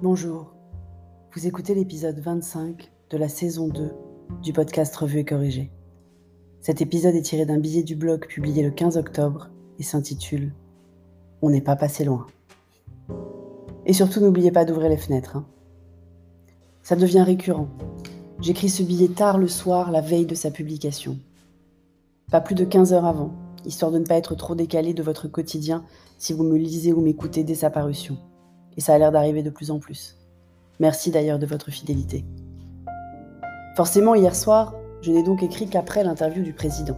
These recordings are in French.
Bonjour, vous écoutez l'épisode 25 de la saison 2 du podcast Revue et Corrigé. Cet épisode est tiré d'un billet du blog publié le 15 octobre et s'intitule On n'est pas passé loin. Et surtout, n'oubliez pas d'ouvrir les fenêtres. Hein. Ça devient récurrent. J'écris ce billet tard le soir, la veille de sa publication. Pas plus de 15 heures avant, histoire de ne pas être trop décalé de votre quotidien si vous me lisez ou m'écoutez dès sa parution. Et ça a l'air d'arriver de plus en plus. Merci d'ailleurs de votre fidélité. Forcément, hier soir, je n'ai donc écrit qu'après l'interview du président.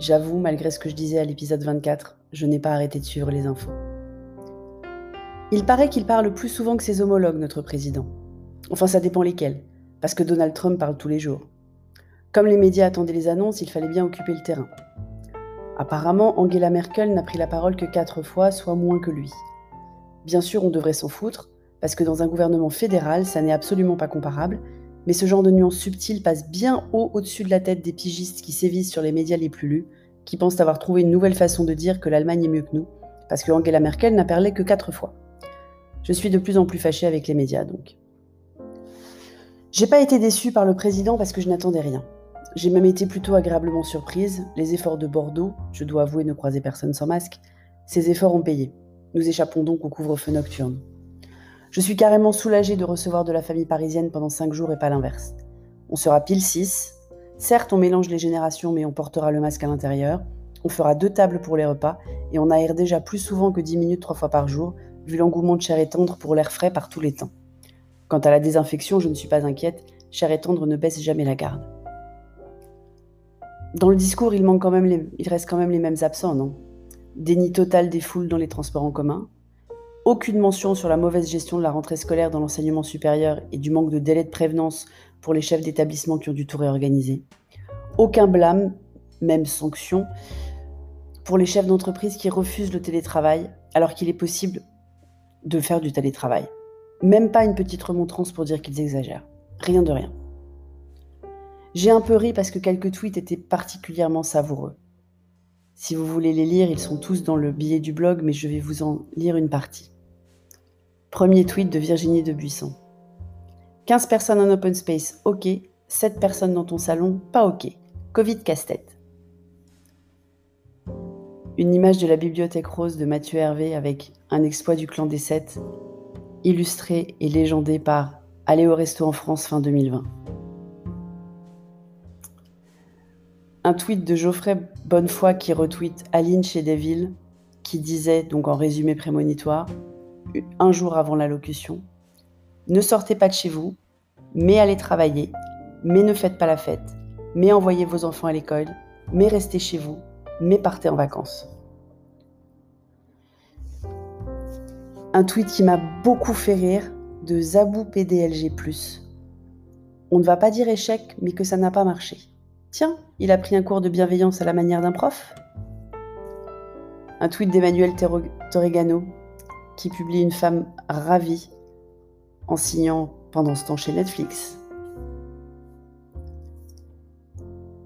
J'avoue, malgré ce que je disais à l'épisode 24, je n'ai pas arrêté de suivre les infos. Il paraît qu'il parle plus souvent que ses homologues, notre président. Enfin, ça dépend lesquels, parce que Donald Trump parle tous les jours. Comme les médias attendaient les annonces, il fallait bien occuper le terrain. Apparemment, Angela Merkel n'a pris la parole que quatre fois, soit moins que lui. Bien sûr, on devrait s'en foutre, parce que dans un gouvernement fédéral, ça n'est absolument pas comparable, mais ce genre de nuance subtile passe bien haut au-dessus de la tête des pigistes qui sévissent sur les médias les plus lus, qui pensent avoir trouvé une nouvelle façon de dire que l'Allemagne est mieux que nous, parce que Angela Merkel n'a parlé que quatre fois. Je suis de plus en plus fâchée avec les médias, donc. J'ai pas été déçue par le président parce que je n'attendais rien. J'ai même été plutôt agréablement surprise. Les efforts de Bordeaux, je dois avouer ne croiser personne sans masque, ces efforts ont payé. Nous échappons donc au couvre-feu nocturne. Je suis carrément soulagée de recevoir de la famille parisienne pendant cinq jours et pas l'inverse. On sera pile 6. Certes, on mélange les générations, mais on portera le masque à l'intérieur. On fera deux tables pour les repas et on aère déjà plus souvent que 10 minutes trois fois par jour, vu l'engouement de chair et tendre pour l'air frais par tous les temps. Quant à la désinfection, je ne suis pas inquiète, chair et tendre ne baisse jamais la garde. Dans le discours, il, manque quand même il reste quand même les mêmes absents, non? Déni total des foules dans les transports en commun. Aucune mention sur la mauvaise gestion de la rentrée scolaire dans l'enseignement supérieur et du manque de délai de prévenance pour les chefs d'établissement qui ont dû tout réorganiser. Aucun blâme, même sanction, pour les chefs d'entreprise qui refusent le télétravail alors qu'il est possible de faire du télétravail. Même pas une petite remontrance pour dire qu'ils exagèrent. Rien de rien. J'ai un peu ri parce que quelques tweets étaient particulièrement savoureux. Si vous voulez les lire, ils sont tous dans le billet du blog, mais je vais vous en lire une partie. Premier tweet de Virginie de Buisson. 15 personnes en open space, ok. 7 personnes dans ton salon, pas ok. Covid casse-tête. Une image de la bibliothèque rose de Mathieu Hervé avec un exploit du clan des 7, illustré et légendé par Aller au resto en France fin 2020. Un tweet de Geoffrey Bonnefoy qui retweet Aline chez Deville, qui disait, donc en résumé prémonitoire, un jour avant l'allocution Ne sortez pas de chez vous, mais allez travailler, mais ne faites pas la fête, mais envoyez vos enfants à l'école, mais restez chez vous, mais partez en vacances. Un tweet qui m'a beaucoup fait rire de Zabou PDLG. On ne va pas dire échec, mais que ça n'a pas marché. Tiens, il a pris un cours de bienveillance à la manière d'un prof Un tweet d'Emmanuel Torregano qui publie une femme ravie en signant pendant ce temps chez Netflix.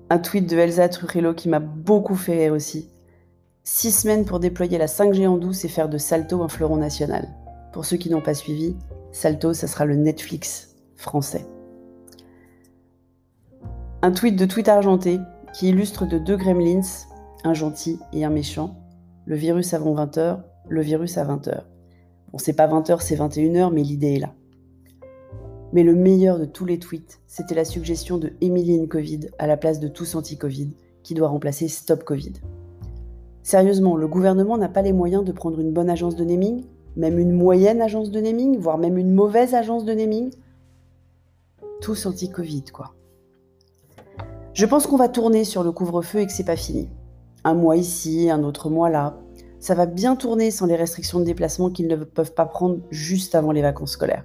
Un tweet de Elsa Trujillo qui m'a beaucoup fait rire aussi. Six semaines pour déployer la 5G en douce et faire de Salto un fleuron national. Pour ceux qui n'ont pas suivi, Salto, ça sera le Netflix français. Un tweet de tweet argenté qui illustre de deux gremlins, un gentil et un méchant, le virus avant 20h, le virus à 20h. Bon, c'est pas 20h, c'est 21h, mais l'idée est là. Mais le meilleur de tous les tweets, c'était la suggestion de Emeline Covid à la place de tous anti-Covid, qui doit remplacer Stop Covid. Sérieusement, le gouvernement n'a pas les moyens de prendre une bonne agence de naming, même une moyenne agence de naming, voire même une mauvaise agence de naming? Tous anti-Covid, quoi. Je pense qu'on va tourner sur le couvre-feu et que c'est pas fini. Un mois ici, un autre mois là. Ça va bien tourner sans les restrictions de déplacement qu'ils ne peuvent pas prendre juste avant les vacances scolaires.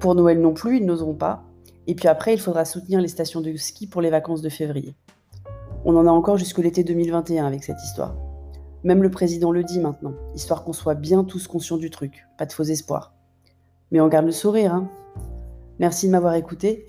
Pour Noël non plus, ils n'oseront pas. Et puis après, il faudra soutenir les stations de ski pour les vacances de février. On en a encore jusqu'au l'été 2021 avec cette histoire. Même le président le dit maintenant, histoire qu'on soit bien tous conscients du truc, pas de faux espoirs. Mais on garde le sourire, hein. Merci de m'avoir écouté